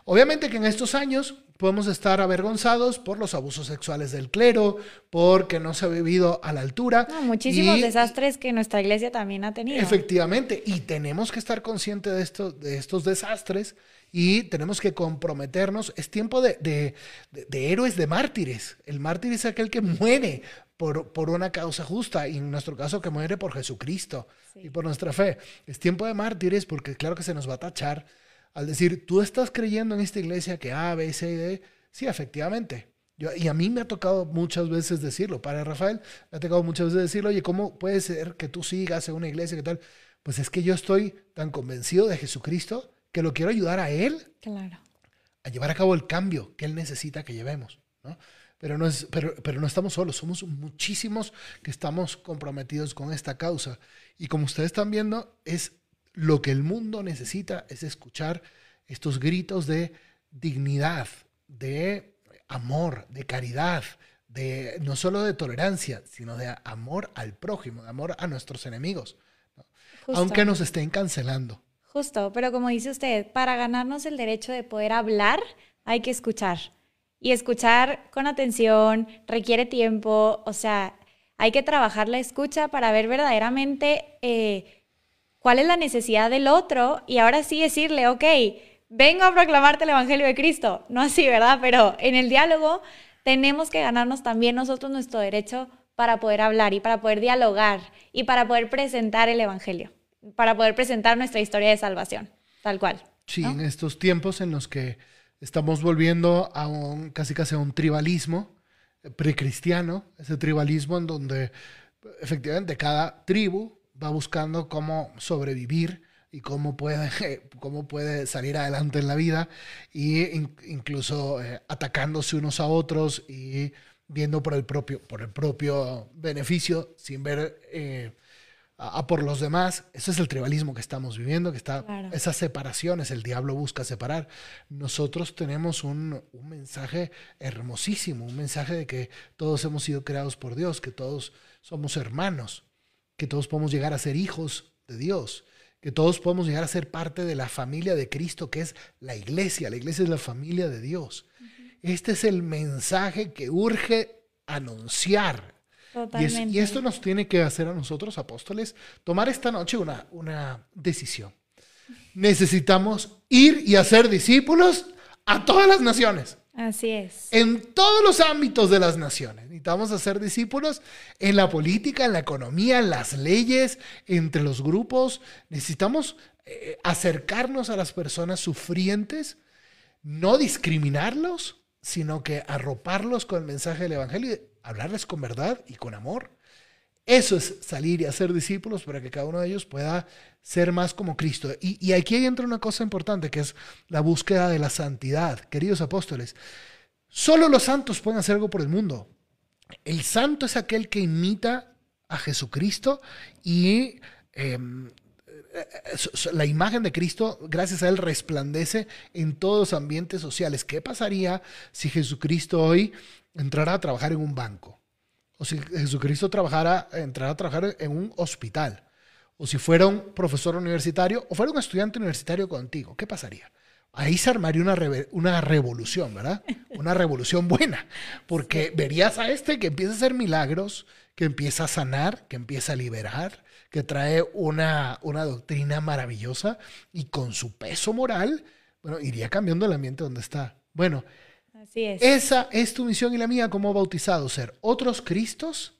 Obviamente que en estos años podemos estar avergonzados por los abusos sexuales del clero, porque no se ha vivido a la altura. No, muchísimos y- desastres que nuestra iglesia también ha tenido. Efectivamente, y tenemos que estar conscientes de, esto, de estos desastres y tenemos que comprometernos. Es tiempo de, de- de- de héroes, de mártires. El mártir es aquel que muere por, por una causa justa y en nuestro caso que muere por Jesucristo Sí. y por nuestra fe. Es tiempo de mártires porque claro que se nos va a tachar al decir, tú estás creyendo en esta iglesia que A, B, C y D. Sí, efectivamente. Yo, y a mí me ha tocado muchas veces decirlo, para Rafael, me ha tocado muchas veces decirlo, oye, ¿cómo puede ser que tú sigas en una iglesia que tal? Pues es que yo estoy tan convencido de Jesucristo que lo quiero ayudar a Él Claro. a llevar a cabo el cambio que Él necesita que llevemos. ¿no? pero no, es, pero, pero no estamos solos, somos muchísimos que estamos comprometidos con esta causa. Y como ustedes están viendo, es lo que el mundo necesita, es escuchar estos gritos de dignidad, de amor, de caridad, de no solo de tolerancia, sino de amor al prójimo, de amor a nuestros enemigos, aunque nos estén cancelando. Justo, pero como dice usted, para ganarnos el derecho de poder hablar, hay que escuchar. Y escuchar con atención requiere tiempo, o sea, hay que trabajar la escucha para ver verdaderamente eh, cuál es la necesidad del otro y ahora sí decirle, ok, vengo a proclamarte el Evangelio de Cristo. No así, ¿verdad? Pero en el diálogo tenemos que ganarnos también nosotros nuestro derecho para poder hablar y para poder dialogar y para poder presentar el Evangelio, para poder presentar nuestra historia de salvación, tal cual. Sí, en estos tiempos en los que estamos volviendo a un casi casi a un tribalismo precristiano, ese tribalismo en donde efectivamente cada tribu va buscando cómo sobrevivir y cómo puede, cómo puede salir adelante en la vida, y incluso eh, atacándose unos a otros y viendo por el propio, por el propio beneficio sin ver eh, a, por los demás. Eso es el tribalismo que estamos viviendo, que está esas separaciones, el diablo busca separar. Nosotros tenemos un, un mensaje hermosísimo, un mensaje de que todos hemos sido creados por Dios, que todos somos hermanos, que todos podemos llegar a ser hijos de Dios que todos podemos llegar a ser parte de la familia de Cristo, que es la iglesia. La iglesia es la familia de Dios. Este es el mensaje que urge anunciar. Y, esto nos tiene que hacer a nosotros, apóstoles, tomar esta noche una, una decisión. Necesitamos ir y hacer discípulos a todas las naciones. Así es. En todos los ámbitos de las naciones. Necesitamos hacer discípulos en la política, en la economía, en las leyes, entre los grupos. Necesitamos eh, acercarnos a las personas sufrientes, no discriminarlos, sino que arroparlos con el mensaje del Evangelio hablarles con verdad y con amor. Eso es salir y hacer discípulos para que cada uno de ellos pueda ser más como Cristo. Y, aquí entra una cosa importante que es la búsqueda de la santidad. Queridos apóstoles, solo los santos pueden hacer algo por el mundo. El santo es aquel que imita a Jesucristo y em, la imagen de Cristo, gracias a Él, resplandece en todos los ambientes sociales. ¿Qué pasaría si Jesucristo hoy entrara a trabajar en un banco? o si Jesucristo trabajara, entrara a trabajar en un hospital, o si fuera un profesor universitario, o fuera un estudiante universitario contigo, ¿qué pasaría? Ahí se armaría una, una revolución, ¿verdad? Una revolución buena, porque verías a este que empieza a hacer milagros, que empieza a sanar, que empieza a liberar, que trae una, una doctrina maravillosa y con su peso moral, bueno, iría cambiando el ambiente donde está. Bueno, esa es tu misión y la mía como bautizado, ser otros Cristos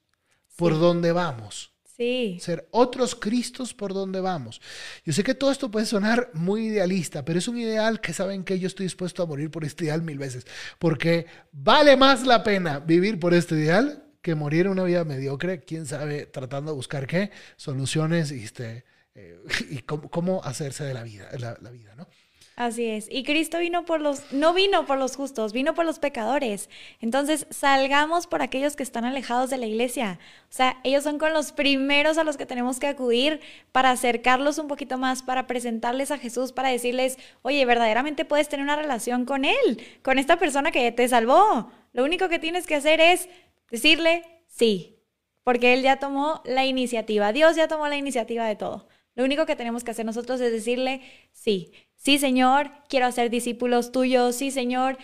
por donde vamos. Sí. Ser otros Cristos por donde vamos. Yo sé que todo esto puede sonar muy idealista, pero es un ideal que saben que yo estoy dispuesto a morir por este ideal mil veces, porque vale más la pena vivir por este ideal que morir en una vida mediocre, quién sabe, tratando de buscar qué, soluciones y, este, eh, y cómo, hacerse de la vida, la vida, ¿no? Así es. Y Cristo vino por los, no vino por los justos, vino por los pecadores. Entonces, salgamos por aquellos que están alejados de la iglesia. O sea, ellos son con los primeros a los que tenemos que acudir para acercarlos un poquito más, para presentarles a Jesús, para decirles, oye, verdaderamente puedes tener una relación con Él, con esta persona que te salvó. Lo único que tienes que hacer es decirle sí, porque Él ya tomó la iniciativa. Dios ya tomó la iniciativa de todo. Lo único que tenemos que hacer nosotros es decirle sí. Sí, Señor, quiero hacer discípulos tuyos. Sí, Señor,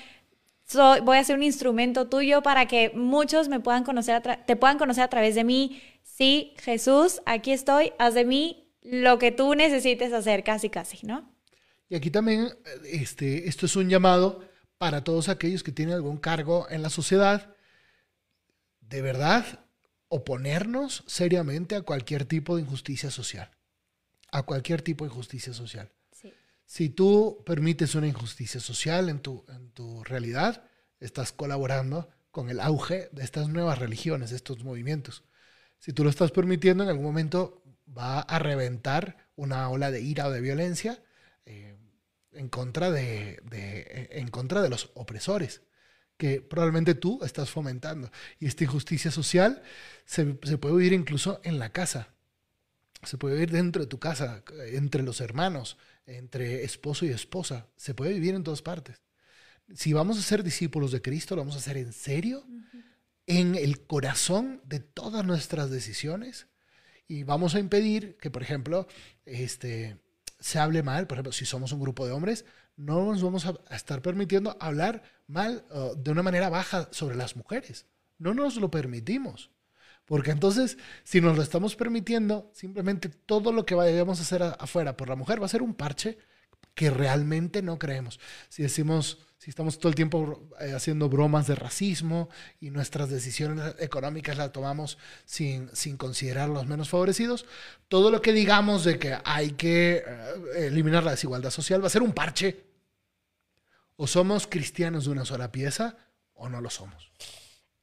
voy a ser un instrumento tuyo para que muchos me puedan conocer te puedan conocer a través de mí. Sí, Jesús, aquí estoy, haz de mí lo que tú necesites hacer, casi, casi, ¿no? Y aquí también, este, esto es un llamado para todos aquellos que tienen algún cargo en la sociedad. De verdad, oponernos seriamente a cualquier tipo de injusticia social. A cualquier tipo de injusticia social. Si tú permites una injusticia social en tu, en tu realidad, estás colaborando con el auge de estas nuevas religiones, de estos movimientos. Si tú lo estás permitiendo, en algún momento va a reventar una ola de ira o de violencia eh, en, contra de, en contra de los opresores, que probablemente tú estás fomentando. Y esta injusticia social se, se puede vivir incluso en la casa. Se puede vivir dentro de tu casa, entre los hermanos, entre esposo y esposa. Se puede vivir en todas partes. Si vamos a ser discípulos de Cristo, lo vamos a hacer en serio, en el corazón de todas nuestras decisiones. Y vamos a impedir que, por ejemplo, este, se hable mal. Por ejemplo, si somos un grupo de hombres, no nos vamos a, estar permitiendo hablar mal de una manera baja sobre las mujeres. No nos lo permitimos. Porque entonces, si nos lo estamos permitiendo, simplemente todo lo que vayamos a hacer afuera por la mujer va a ser un parche que realmente no creemos. Si decimos, si estamos todo el tiempo eh, haciendo bromas de racismo y nuestras decisiones económicas las tomamos sin, sin considerar los menos favorecidos, todo lo que digamos de que hay que eh, eliminar la desigualdad social va a ser un parche. O somos cristianos de una sola pieza o no lo somos.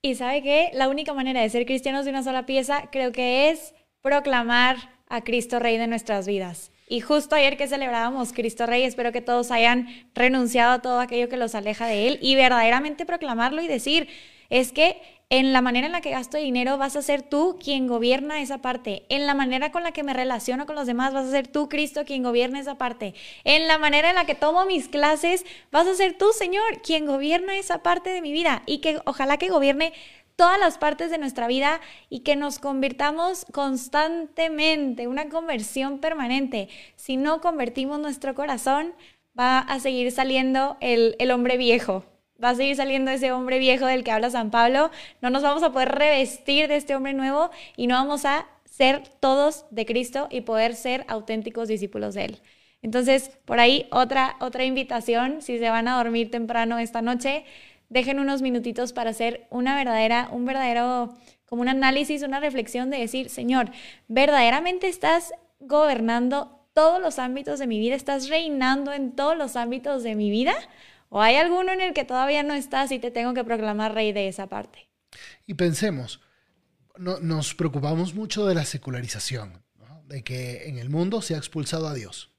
Y sabe que la única manera de ser cristianos de una sola pieza creo que es proclamar a Cristo Rey de nuestras vidas. Y justo ayer que celebrábamos Cristo Rey, espero que todos hayan renunciado a todo aquello que los aleja de Él y verdaderamente proclamarlo y decir, es que en la manera en la que gasto dinero vas a ser tú quien gobierna esa parte. En la manera con la que me relaciono con los demás vas a ser tú, Cristo, quien gobierna esa parte. En la manera en la que tomo mis clases vas a ser tú, Señor, quien gobierna esa parte de mi vida. Y que ojalá que gobierne todas las partes de nuestra vida y que nos convirtamos constantemente, una conversión permanente. Si no convertimos nuestro corazón, va a seguir saliendo el, el hombre viejo, va a seguir saliendo ese hombre viejo del que habla San Pablo, no nos vamos a poder revestir de este hombre nuevo y no vamos a ser todos de Cristo y poder ser auténticos discípulos de Él. Entonces, por ahí otra, otra invitación, si se van a dormir temprano esta noche, dejen unos minutitos para hacer una verdadera, un verdadero, como un análisis, una reflexión de decir, Señor, ¿verdaderamente estás gobernando todos los ámbitos de mi vida? ¿Estás reinando en todos los ámbitos de mi vida? ¿O hay alguno en el que todavía no estás y te tengo que proclamar rey de esa parte? Y pensemos, nos preocupamos mucho de la secularización, de que en el mundo se ha expulsado a Dios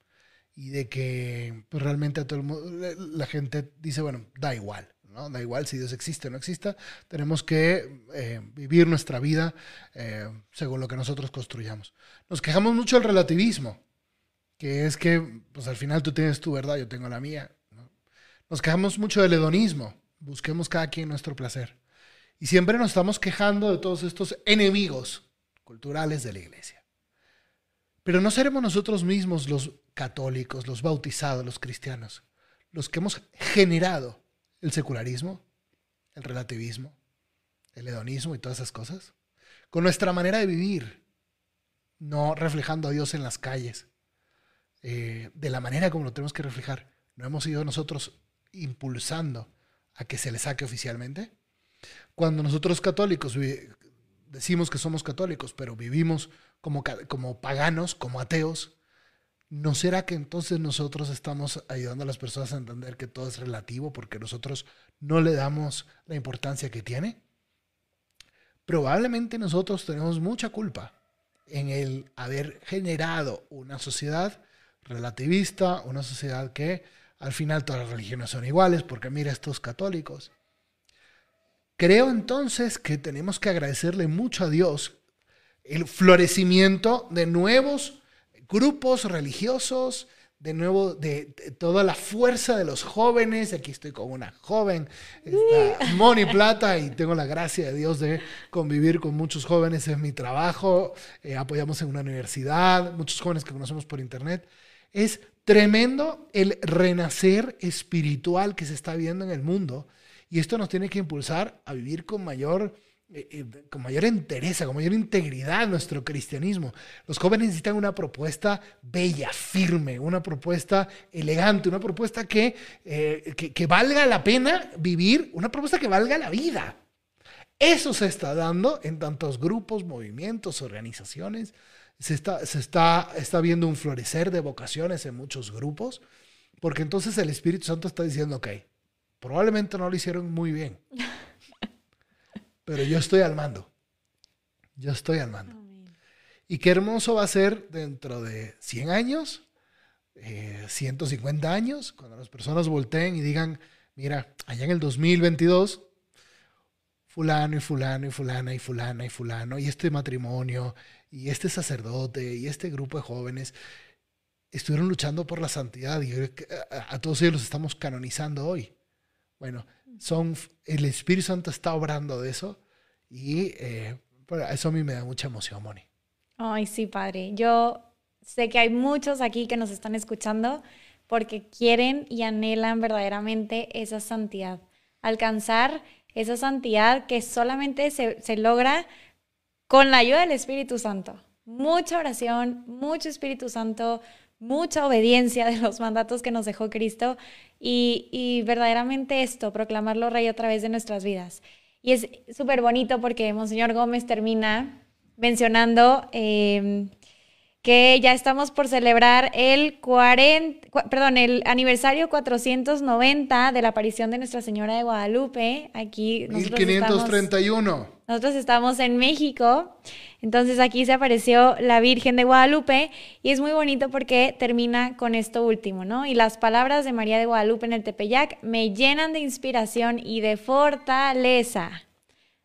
y de que pues, realmente a todo el mundo, la gente dice, bueno, da igual. Da igual si Dios existe o no exista, tenemos que eh, vivir nuestra vida eh, según lo que nosotros construyamos. Nos quejamos mucho del relativismo, que es que pues al final tú tienes tu verdad, yo tengo la mía. Nos quejamos mucho del hedonismo, busquemos cada quien nuestro placer. Y siempre nos estamos quejando de todos estos enemigos culturales de la iglesia. Pero no seremos nosotros mismos los católicos, los bautizados, los cristianos, los que hemos generado el secularismo, el relativismo, el hedonismo y todas esas cosas, con nuestra manera de vivir, no reflejando a Dios en las calles, eh, de la manera como lo tenemos que reflejar. ¿No hemos ido nosotros impulsando a que se le saque oficialmente? Cuando nosotros católicos decimos que somos católicos, pero vivimos como, como paganos, como ateos, ¿No será que entonces nosotros estamos ayudando a las personas a entender que todo es relativo porque nosotros no le damos la importancia que tiene? Probablemente nosotros tenemos mucha culpa en el haber generado una sociedad relativista, una sociedad que al final todas las religiones son iguales, porque mira estos católicos. Creo entonces que tenemos que agradecerle mucho a Dios el florecimiento de nuevos grupos religiosos, de nuevo, de, toda la fuerza de los jóvenes. Aquí estoy con una joven, Moni Plata, y tengo la gracia de Dios de convivir con muchos jóvenes. Es mi trabajo. Eh, apoyamos en una universidad, muchos jóvenes que conocemos por internet. Es tremendo el renacer espiritual que se está viendo en el mundo. Y esto nos tiene que impulsar a vivir con mayor eh, eh, con mayor entereza, con mayor integridad nuestro cristianismo. Los jóvenes necesitan una propuesta bella, firme, una propuesta elegante, una propuesta que, eh, que, valga la pena vivir, una propuesta que valga la vida. Eso se está dando en tantos grupos, movimientos, organizaciones. Se está, se está, está viendo un florecer de vocaciones en muchos grupos, porque entonces el Espíritu Santo está diciendo, ok, probablemente no lo hicieron muy bien. pero yo estoy al mando. Yo estoy al mando. Y qué hermoso va a ser dentro de 100 años, 150 eh, años, cuando las personas volteen y digan, mira, allá en el 2022 fulano y fulano y fulana y fulana y fulano y este matrimonio y este sacerdote y este grupo de jóvenes estuvieron luchando por la santidad y a, todos ellos los estamos canonizando hoy. Bueno, son, el Espíritu Santo está obrando de eso y eh, eso a mí me da mucha emoción, Moni. Ay, sí, padre. Yo sé que hay muchos aquí que nos están escuchando porque quieren y anhelan verdaderamente esa santidad, alcanzar esa santidad que solamente se, se logra con la ayuda del Espíritu Santo. Mucha oración, mucho Espíritu Santo, mucha obediencia de los mandatos que nos dejó Cristo y, verdaderamente esto, proclamarlo rey a través de nuestras vidas. Y es súper bonito porque Monseñor Gómez termina mencionando em, que ya estamos por celebrar el, 40, perdón, el aniversario 490 de la aparición de Nuestra Señora de Guadalupe. Aquí 1531. nosotros estamos en México, entonces aquí se apareció la Virgen de Guadalupe y es muy bonito porque termina con esto último, ¿no? Y las palabras de María de Guadalupe en el Tepeyac me llenan de inspiración y de fortaleza.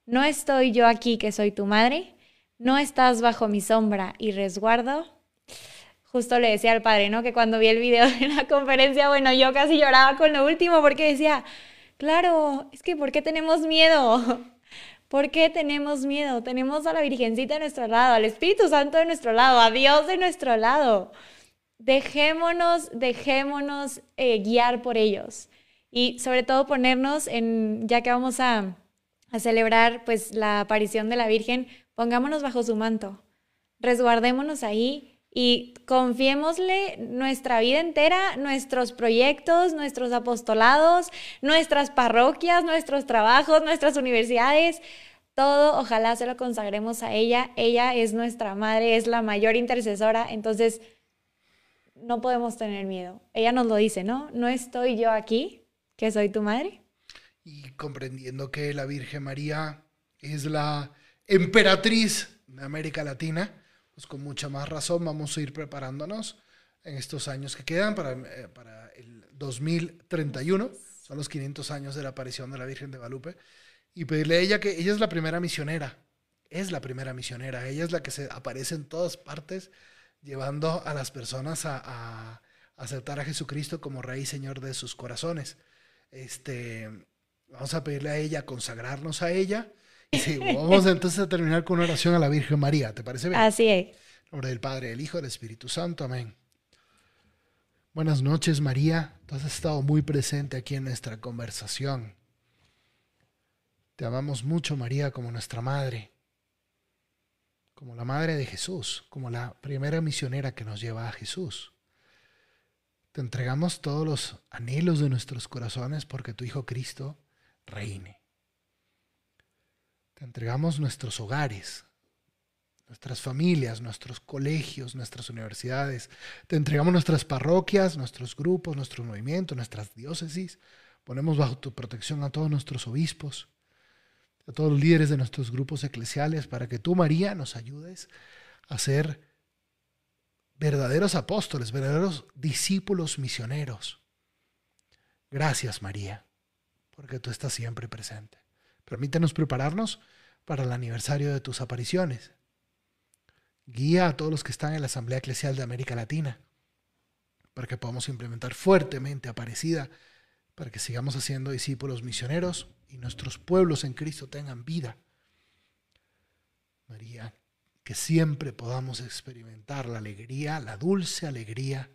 No estoy yo aquí que soy tu madre, no estás bajo mi sombra y resguardo. Justo le decía al padre, ¿no? Que cuando vi el video de la conferencia, bueno, yo casi lloraba con lo último porque decía, claro, es que ¿por qué tenemos miedo? ¿Por qué tenemos miedo? Tenemos a la Virgencita de nuestro lado, al Espíritu Santo de nuestro lado, a Dios de nuestro lado. Dejémonos, dejémonos eh, guiar por ellos. Y sobre todo ponernos en, ya que vamos a, a celebrar pues la aparición de la Virgen, pongámonos bajo su manto, resguardémonos ahí y confiémosle nuestra vida entera, nuestros proyectos, nuestros apostolados, nuestras parroquias, nuestros trabajos, nuestras universidades. Todo, ojalá se lo consagremos a ella. Ella es nuestra madre, es la mayor intercesora, entonces no podemos tener miedo. Ella nos lo dice, ¿no? No estoy yo aquí, que soy tu madre. Y comprendiendo que la Virgen María es la emperatriz de América Latina, pues con mucha más razón vamos a ir preparándonos en estos años que quedan para, eh, para el 2031, son los 500 años de la aparición de la Virgen de Guadalupe, y pedirle a ella que ella es la primera misionera, es la primera misionera, ella es la que se aparece en todas partes llevando a las personas a, a aceptar a Jesucristo como Rey y Señor de sus corazones. Este, vamos a pedirle a ella, consagrarnos a ella, Sí, vamos entonces a terminar con una oración a la Virgen María, ¿te parece bien? Así es. En nombre del Padre, del Hijo, del Espíritu Santo, amén. Buenas noches, María. Tú has estado muy presente aquí en nuestra conversación. Te amamos mucho, María, como nuestra madre, como la madre de Jesús, como la primera misionera que nos lleva a Jesús. Te entregamos todos los anhelos de nuestros corazones porque tu Hijo Cristo reine entregamos nuestros hogares, nuestras familias, nuestros colegios, nuestras universidades. Te entregamos nuestras parroquias, nuestros grupos, nuestros movimientos, nuestras diócesis. Ponemos bajo tu protección a todos nuestros obispos, a todos los líderes de nuestros grupos eclesiales, para que tú, María, nos ayudes a ser verdaderos apóstoles, verdaderos discípulos misioneros. Gracias, María, porque tú estás siempre presente. Permítenos prepararnos para el aniversario de tus apariciones. Guía a todos los que están en la Asamblea Eclesial de América Latina para que podamos implementar fuertemente Aparecida, para que sigamos haciendo discípulos misioneros y nuestros pueblos en Cristo tengan vida. María, que siempre podamos experimentar la alegría, la dulce alegría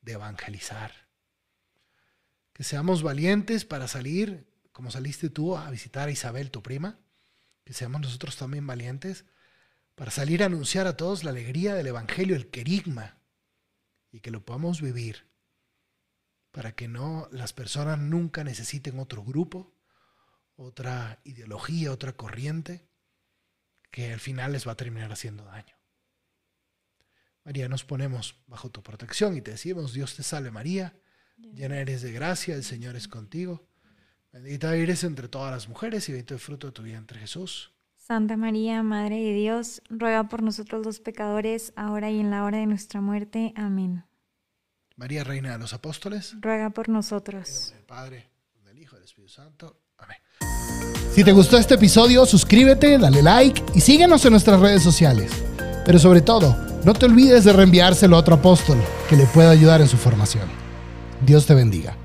de evangelizar. Que seamos valientes para salir, como saliste tú, a visitar a Isabel, tu prima, que seamos nosotros también valientes para salir a anunciar a todos la alegría del Evangelio, el querigma, y que lo podamos vivir, para que no las personas nunca necesiten otro grupo, otra ideología, otra corriente, que al final les va a terminar haciendo daño. María, nos ponemos bajo tu protección y te decimos, Dios te salve María, llena eres de gracia, el Señor es contigo. Bendita eres entre todas las mujeres y bendito el fruto de tu vientre Jesús. Santa María, Madre de Dios, ruega por nosotros los pecadores, ahora y en la hora de nuestra muerte. Amén. María, Reina de los Apóstoles, ruega por nosotros. del Padre, del Hijo y del Espíritu Santo. Amén. Si te gustó este episodio, suscríbete, dale like y síguenos en nuestras redes sociales. Pero sobre todo, no te olvides de reenviárselo a otro apóstol que le pueda ayudar en su formación. Dios te bendiga.